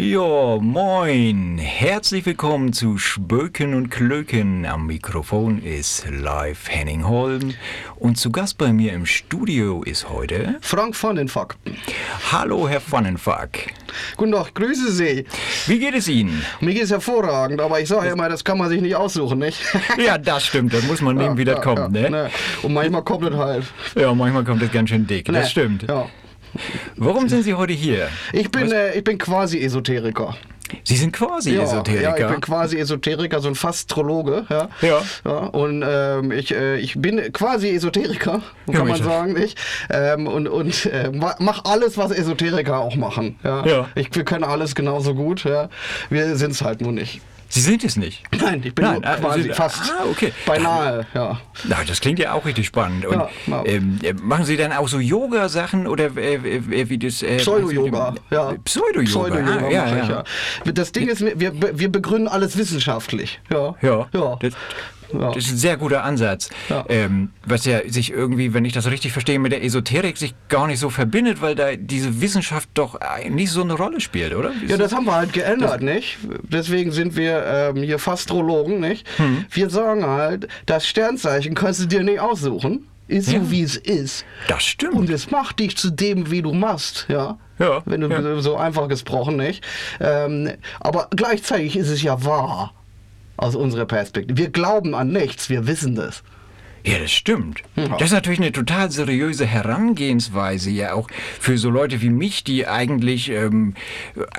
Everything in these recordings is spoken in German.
Ja, moin. Herzlich willkommen zu Spöken und Klöken. Am Mikrofon ist live Henning Holm. Und zu Gast bei mir im Studio ist heute Frank Vandenfack. Hallo, Herr Vandenfack. Guten Tag, grüße Sie. Wie geht es Ihnen? Mir geht es hervorragend, aber ich sage ja immer, das kann man sich nicht aussuchen, nicht? Ja, das stimmt. Das muss man nehmen, wie das ja, kommt, ja, ne? Und manchmal kommt es halt. Ja, manchmal kommt das ganz schön dick. Ne, Das stimmt. Ja. Warum sind Sie heute hier? Ich bin, äh, ich bin quasi Esoteriker. Sie sind quasi Ja, Esoteriker. Ja, ich bin quasi Esoteriker, so ein Fastrologe. Ja. Ja. ja und ähm, ich, äh, ich bin quasi Esoteriker, Ja, kann man Mensch. sagen, nicht? Ähm, und und äh, ma- mach alles, was Esoteriker auch machen. Ja. Ja. Ich, wir können alles genauso gut. Ja. Wir sind es halt nur nicht. Sie sind es nicht. Nein, ich bin Nein, ah, quasi Sie- fast. ah, okay. Beinahe, ja. Na, das klingt ja auch richtig spannend. Und, Ja. Ähm, äh, machen Sie dann auch so Yoga-Sachen oder äh, äh, wie das? Äh, Pseudo-Yoga, ja. Pseudo-Yoga. Pseudo-Yoga ah, ja. ja. Das Ding ist, wir, wir begründen alles wissenschaftlich. Ja. Ja, Ja. Das, Ja. das ist ein sehr guter Ansatz. Ja. Ähm, was ja sich irgendwie, wenn ich das richtig verstehe, mit der Esoterik sich gar nicht so verbindet, weil da diese Wissenschaft doch nicht so eine Rolle spielt, oder? Ja, das haben wir halt geändert, nicht? Deswegen sind wir ähm, hier Fastrologen, nicht? Hm. Wir sagen halt, das Sternzeichen kannst du dir nicht aussuchen. Ist Ja. so, wie es ist. Das stimmt. Und es macht dich zu dem, wie du machst, ja. Ja, Wenn du ja. so einfach gesprochen, nicht? Ähm, aber gleichzeitig ist es ja wahr. Aus unserer Perspektive. Wir glauben an nichts, wir wissen das. Ja, das stimmt. Das ist natürlich eine total seriöse Herangehensweise, ja auch für so Leute wie mich, die eigentlich ähm,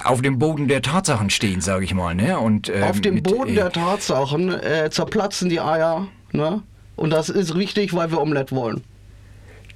auf dem Boden der Tatsachen stehen, sage ich mal. Ne? Und, ähm, Auf dem mit, Boden äh, der Tatsachen äh, zerplatzen die Eier, ne? Und das ist richtig, weil wir Omelette wollen.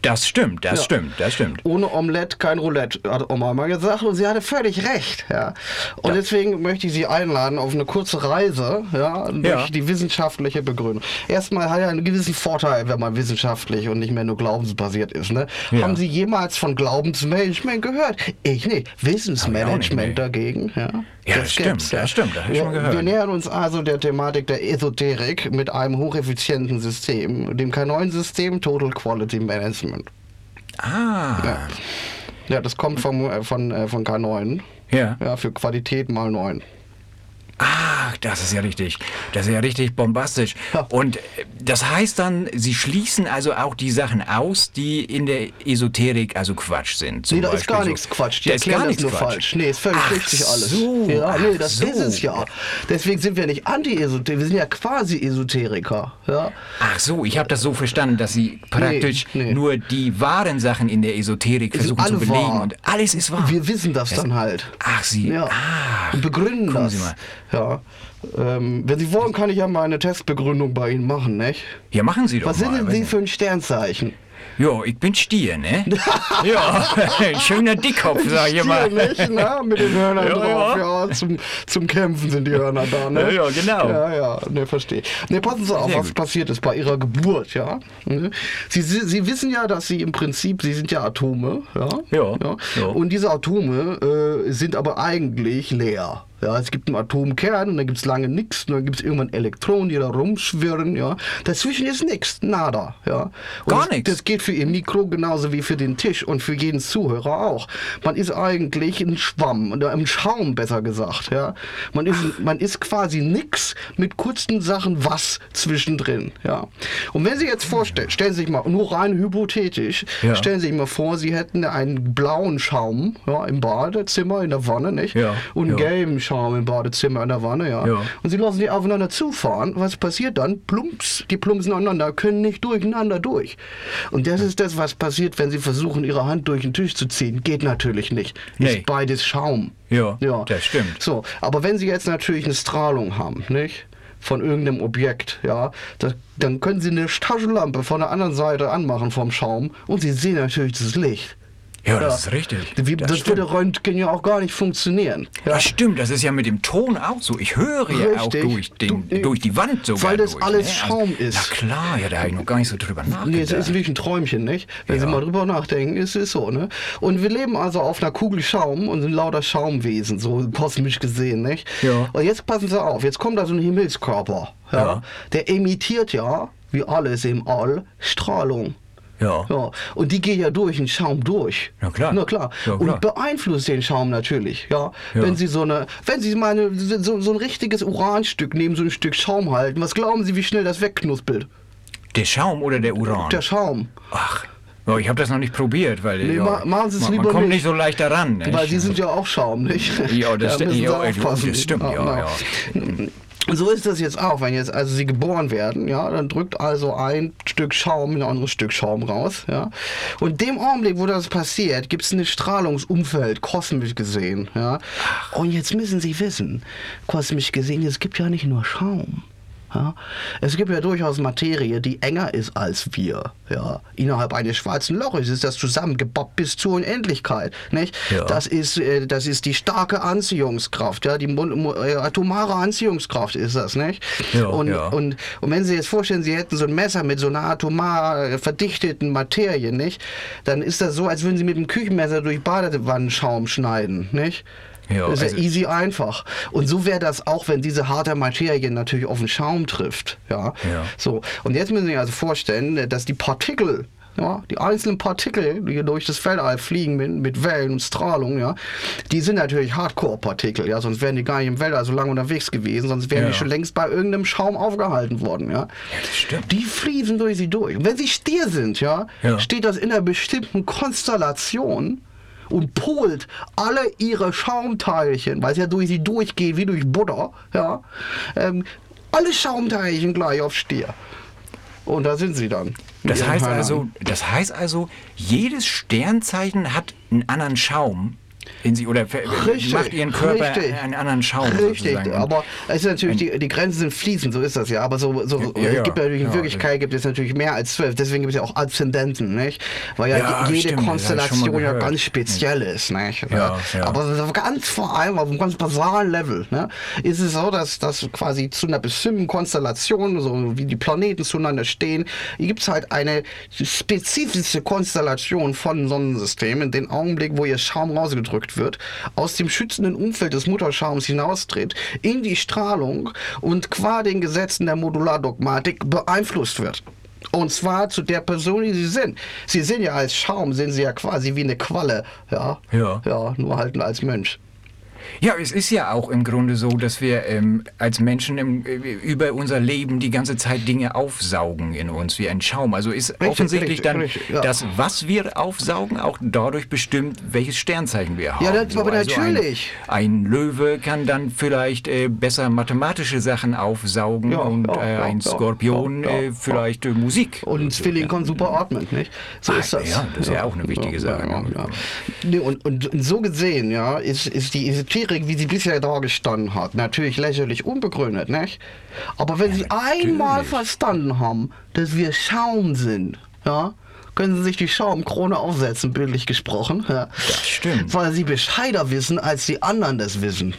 Das stimmt, das Ja. stimmt, das stimmt. Ohne Omelette kein Roulette, hat Oma mal gesagt. Und sie hatte völlig recht. Ja. Und deswegen möchte ich Sie einladen auf eine kurze Reise ja, durch Ja. die wissenschaftliche Begründung. Erstmal hat ja einen gewissen Vorteil, wenn man wissenschaftlich und nicht mehr nur glaubensbasiert ist. Ne? Ja. Haben Sie jemals von Glaubensmanagement gehört? Ich nicht. Wissensmanagement nee. dagegen. Ja, Ja, das stimmt, gibt's, das stimmt, das hab ich wir, schon gehört. Wir nähern uns also der Thematik der Esoterik mit einem hocheffizienten System, dem K9-System Total Quality Management. Ah, Ja. Ja, das kommt vom, äh, von, äh, von K9. ja. Ja, für Qualität mal 9. Ach, das ist ja richtig. Das ist ja richtig bombastisch. Und äh, das heißt dann, Sie schließen also auch die Sachen aus, die in der Esoterik also Quatsch sind. Zum Nee, da ist gar so- nichts Quatsch. Die Da ist gar das nichts nur Quatsch. falsch. Nee, ist völlig Ach richtig alles. So, ja, nee, ach das so. ist es ja. Deswegen sind wir nicht Anti-Esoteriker, wir sind ja quasi Esoteriker. Ja. Ach so, ich habe das so verstanden, dass Sie praktisch nee. nur die wahren Sachen in der Esoterik versuchen zu belegen. wahr. Und alles ist wahr. Wir wissen das dann halt. Ach, Sie. Ja. Ah, Und begründen das. Sie mal. Ja. Ähm, wenn Sie wollen, kann ich ja mal eine Testbegründung bei Ihnen machen, nicht? Ja, machen Sie doch Was mal. sind denn Sie für ein Sternzeichen? Ja, ich bin Stier, ne? ja, ein schöner Dickkopf, sag ich mal. Nicht, ne? Mit den Hörnern Ja, drauf, ja. ja. zum, zum Kämpfen sind die Hörner da, ne? Ja, ja, genau. Ja, ja, ne, verstehe. Ne, passen Sie auf, Sehr was gut. passiert ist bei Ihrer Geburt, ja? Ne? Sie, Sie, Sie wissen ja, dass Sie im Prinzip, Sie sind ja Atome, ja? Ja, ja. Und diese Atome äh, sind aber eigentlich leer. Ja, es gibt einen Atomkern und dann gibt es lange nichts und dann gibt es irgendwann Elektronen, die da rumschwirren, ja. Dazwischen ist nichts, nada, ja. Und Gar nichts. Das geht für Ihr Mikro genauso wie für den Tisch und für jeden Zuhörer auch. Man ist eigentlich ein Schwamm oder ein Schaum, besser gesagt, ja. Man ist, man ist quasi nix mit kurzen Sachen was zwischendrin, ja. Und wenn Sie jetzt vorstellen, stellen Sie sich mal, nur rein hypothetisch, Ja. stellen Sie sich mal vor, Sie hätten einen blauen Schaum, ja, im Badezimmer, in der Wanne, nicht? Ja, Und einen gelben Schaum im Badezimmer, in der Wanne, ja. Ja. Und Sie lassen die aufeinander zufahren. Was passiert dann? Plumps, die plumpsen aneinander, können nicht durcheinander durch. Und das ist das, was passiert, wenn Sie versuchen, Ihre Hand durch den Tisch zu ziehen. Geht natürlich nicht. Nee. Ist beides Schaum. Ja, das stimmt. So, aber wenn Sie jetzt natürlich eine Strahlung haben, nicht? Von irgendeinem Objekt, ja, das, dann können Sie eine Taschenlampe von der anderen Seite anmachen vom Schaum und Sie sehen natürlich das Licht. Ja, das ist richtig. Wie, Das das, würde Röntgen ja auch gar nicht funktionieren. Ja. Das stimmt, das ist ja mit dem Ton auch so. Ich höre ja auch Richtig. durch, den, Du- durch die Wand sogar weil das durch, alles ne? Schaum ist. Na klar, ja, da habe ich noch gar nicht so drüber nachgedacht. Nee, es ist wirklich ein Träumchen, nicht? Wenn Sie mal drüber nachdenken, ist es so, ne? Und wir leben also auf einer Kugel Schaum und sind lauter Schaumwesen, so kosmisch gesehen, nicht? Ja. Und jetzt passen Sie auf, jetzt kommt da so ein Himmelskörper? Ja. Der emittiert ja, wie alles im All, Strahlung. Ja. ja. Und die gehen ja durch den Schaum durch. Na klar. Na klar. Ja, klar. Und beeinflusst den Schaum natürlich. Ja. Ja. Wenn Sie so eine, wenn Sie mal eine, so, so ein richtiges Uranstück neben so ein Stück Schaum halten, was glauben Sie, wie schnell das wegknuspelt? Der Schaum oder der Uran? Der Schaum. Ach, ja, ich habe das noch nicht probiert, weil Nee, ja, ma- machen Sie es man, lieber man kommt nicht. nicht so leicht daran. Nicht? Weil Sie sind ja auch Schaum, nicht? Ja, das Ja, aufpassen. das stimmt, ja, ja. Und so ist das jetzt auch, wenn jetzt also sie geboren werden, ja, dann drückt also ein Stück Schaum ein anderes Stück Schaum raus, ja. Und dem Augenblick, wo das passiert, gibt es ein Strahlungsumfeld, kosmisch gesehen, ja. Und jetzt müssen Sie wissen, kosmisch gesehen, es gibt ja nicht nur Schaum. Ja, es gibt ja durchaus Materie, die enger ist als wir. Ja, innerhalb eines schwarzen Loches ist das zusammengebappt bis zur Unendlichkeit. Nicht? Ja. Das ist, äh, das ist die starke Anziehungskraft, ja, die äh, atomare Anziehungskraft ist das, nicht? Ja, und, ja. und und wenn Sie jetzt vorstellen, Sie hätten so ein Messer mit so einer atomar äh, verdichteten Materie, nicht? Dann ist das so, als würden Sie mit einem Küchenmesser durch Badewannenschaum schneiden, nicht? Ja, das ist also- ja easy einfach. Und so wäre das auch, wenn diese harte Materie natürlich auf den Schaum trifft. Ja? Ja. So. Und jetzt müssen Sie sich also vorstellen, dass die Partikel, ja, die einzelnen Partikel, die durch das Weltall fliegen mit, mit Wellen und Strahlung, ja, die sind natürlich Hardcore-Partikel, ja, sonst wären die gar nicht im Weltall so lange unterwegs gewesen, sonst wären Ja. die schon längst bei irgendeinem Schaum aufgehalten worden, ja. stimmt. Die fließen durch sie durch. Und wenn sie Stier sind, ja, Ja. steht das in einer bestimmten Konstellation und polt alle ihre Schaumteilchen, weil es ja durch sie durchgeht wie durch Butter, ja, ähm, alle Schaumteilchen gleich auf Stier. Und da sind sie dann. Das heißt also, das heißt also, jedes Sternzeichen hat einen anderen Schaum in sich oder Richtig, macht ihren Körper richtig. einen anderen Schaum Richtig, sozusagen. Aber es ist natürlich, die, die Grenzen sind fließend, so ist das ja. Aber so, so Ja, ja, es gibt natürlich in ja, Wirklichkeit gibt es natürlich mehr als zwölf. Deswegen gibt es ja auch Aszendenten, nicht? Weil ja, jede stimmt, Konstellation ja ganz speziell ist, nicht? Aber ganz vor allem auf einem ganz basalen Level, ne? Ist es so, dass dass quasi zu einer bestimmten Konstellation, so wie die Planeten zueinander stehen, gibt es halt eine spezifische Konstellation von Sonnensystemen, in den Augenblick, wo ihr Schaum rausgedrückt wird, aus dem schützenden Umfeld des Mutterschaums hinaustritt, in die Strahlung und qua den Gesetzen der Modulardogmatik beeinflusst wird. Und zwar zu der Person, die sie sind. Sie sind ja als Schaum, sind sie ja quasi wie eine Qualle, ja. Ja. Ja, nur halt als Mensch. Ja, es ist ja auch im Grunde so, dass wir ähm, als Menschen im, äh, über unser Leben die ganze Zeit Dinge aufsaugen in uns wie ein Schaum. Also ist Richtig, offensichtlich richtig, dann richtig, ja. das, was wir aufsaugen, auch dadurch bestimmt, welches Sternzeichen wir haben. Ja, das- aber also natürlich. Ein, ein Löwe kann dann vielleicht äh, besser mathematische Sachen aufsaugen Ja, und ja, äh, ein Skorpion äh, vielleicht äh, Musik. Und ein Zwilling kann super atmen, nicht? So Ah, ist das. ja, das ist ja auch eine wichtige Sache. Und, und, und so gesehen, ja, ist, ist die Esoterik, wie sie bisher dargestanden hat, natürlich lächerlich unbegründet, nicht? Aber wenn Sie einmal verstanden haben, dass wir Schaum sind, ja, können Sie sich die Schaumkrone aufsetzen, bildlich gesprochen. Ja. Das stimmt. Weil Sie Bescheider wissen, als die anderen das wissen.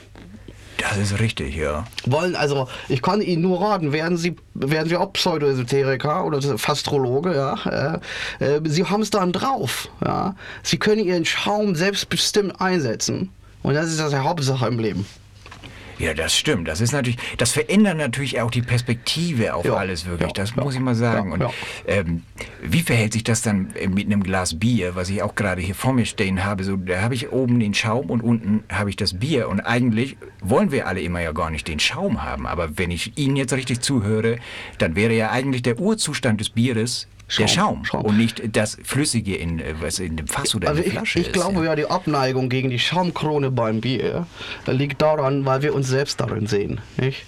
Das ist richtig, ja. wollen, also ich kann Ihnen nur raten, werden Sie, werden Sie auch Pseudoesoteriker oder Fastrologe, ja, äh, äh, Sie haben es dann drauf, ja. Sie können Ihren Schaum selbstbestimmt einsetzen und das ist das die Hauptsache im Leben. Ja, das stimmt. Das ist natürlich, das verändert natürlich auch die Perspektive auf Ja, alles wirklich. ja, das ja, muss ich mal sagen. ja, Und ja. ähm, wie verhält sich das dann äh, mit einem Glas Bier, was ich auch gerade hier vor mir stehen habe? So, da habe ich oben den Schaum und unten habe ich das Bier. Und eigentlich wollen wir alle immer ja gar nicht den Schaum haben. Aber wenn ich Ihnen jetzt richtig zuhöre, dann wäre ja eigentlich der Urzustand des Bieres der Schaum, Schaum, Schaum. und nicht das Flüssige in äh, was in dem Fass oder Also in der ich, Flasche ich ist. glaube ja, die Abneigung gegen die Schaumkrone beim Bier liegt daran, weil wir uns selbst darin sehen. Nicht?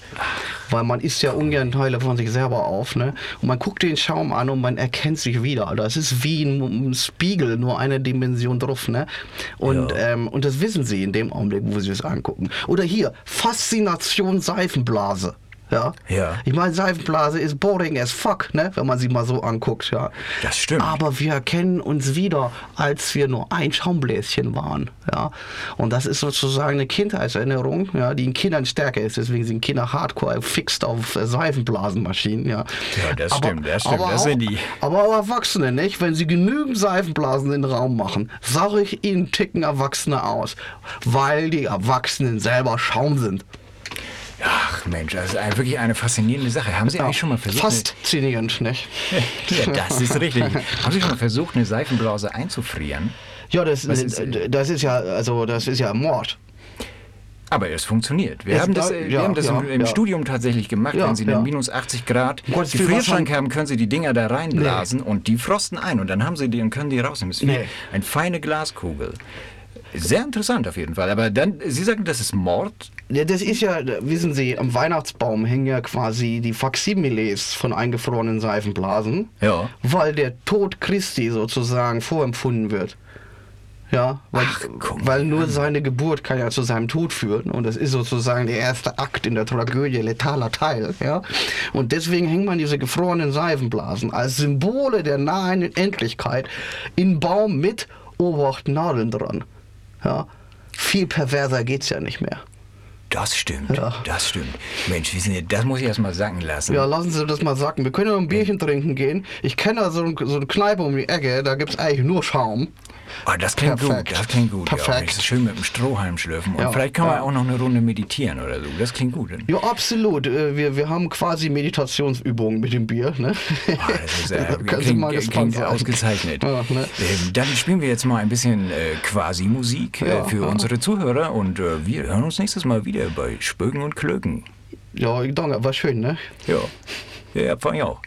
Weil man isst ja ungern Teile von sich selber auf. Ne? Und man guckt den Schaum an und man erkennt sich wieder. Das ist wie ein, Spiegel, nur eine Dimension drauf. Ne? Und, ähm, und das wissen sie in dem Augenblick, wo sie es angucken. Oder hier, Faszination Seifenblase. Ja. Ja. Ich meine, Seifenblase ist boring as fuck, ne? wenn man sie mal so anguckt. Ja. Das stimmt. Aber wir erkennen uns wieder, als wir nur ein Schaumbläschen waren. Ja? Und das ist sozusagen eine Kindheitserinnerung, ja, die in Kindern stärker ist. Deswegen sind Kinder hardcore fixt auf äh, Seifenblasenmaschinen. Ja, Ja, das stimmt, das stimmt, aber das sind die. Aber auch Erwachsene, nicht? Wenn sie genügend Seifenblasen in den Raum machen, sage ich ihnen ticken Erwachsene aus. Weil die Erwachsenen selber Schaum sind. Ach, Mensch, das ist ein- wirklich eine faszinierende Sache. Haben Sie eigentlich schon mal versucht? Faszinierend, nicht? Ja, das ist richtig. Haben Sie schon mal versucht, eine Seifenblase einzufrieren? Ja, das, ist- das ist ja, also das ist ja Mord. Aber es funktioniert. Wir Es haben das, da- äh, wir ja, haben das ja, im, im ja. Studium tatsächlich gemacht. Ja, Wenn Sie ja. dann minus 80 Grad was Gefrierschrank haben- können Sie die Dinger da reinblasen und die frosten ein und dann haben Sie die und können die rausnehmen. Es ist wie Nee. eine feine Glaskugel. Sehr interessant auf jeden Fall. Aber dann, Sie sagen, das ist Mord? Ja, das ist ja, wissen Sie, am Weihnachtsbaum hängen ja quasi die Faximiles von eingefrorenen Seifenblasen, Ja. weil der Tod Christi sozusagen vorempfunden wird. Ja, weil, Ach, weil nur seine Geburt kann ja zu seinem Tod führen und das ist sozusagen der erste Akt in der Tragödie, letaler Teil. Ja? Und deswegen hängt man diese gefrorenen Seifenblasen als Symbole der nahen Endlichkeit in Baum mit Obacht Nadeln dran. Ja? Viel perverser geht's ja nicht mehr. Das stimmt. Ja. Das stimmt. Mensch, wissen Sie, das muss ich erst mal sacken lassen. Ja, lassen Sie das mal sagen. Wir können ja ein Bierchen trinken gehen. Ich kenne da so, ein, so eine Kneipe um die Ecke, da gibt es eigentlich nur Schaum. Oh, das klingt Perfekt. gut, das klingt gut. Ja, Perfekt. das ist schön mit dem Strohhalm schlürfen. Und Ja, vielleicht kann man ja. auch noch eine Runde meditieren oder so. Das klingt gut. Ja, absolut. Äh, Wir, wir haben quasi Meditationsübungen mit dem Bier. Ne? Ah, das ist, äh, klingt, mal klingt sein. ausgezeichnet. Ja, ne? ähm, dann spielen wir jetzt mal ein bisschen äh, Quasi-Musik äh, Ja, für ja. unsere Zuhörer und äh, wir hören uns nächstes Mal wieder bei Spöken und Klöken. Ja, ich danke, war schön, ne? Ja, ja, fand ich auch.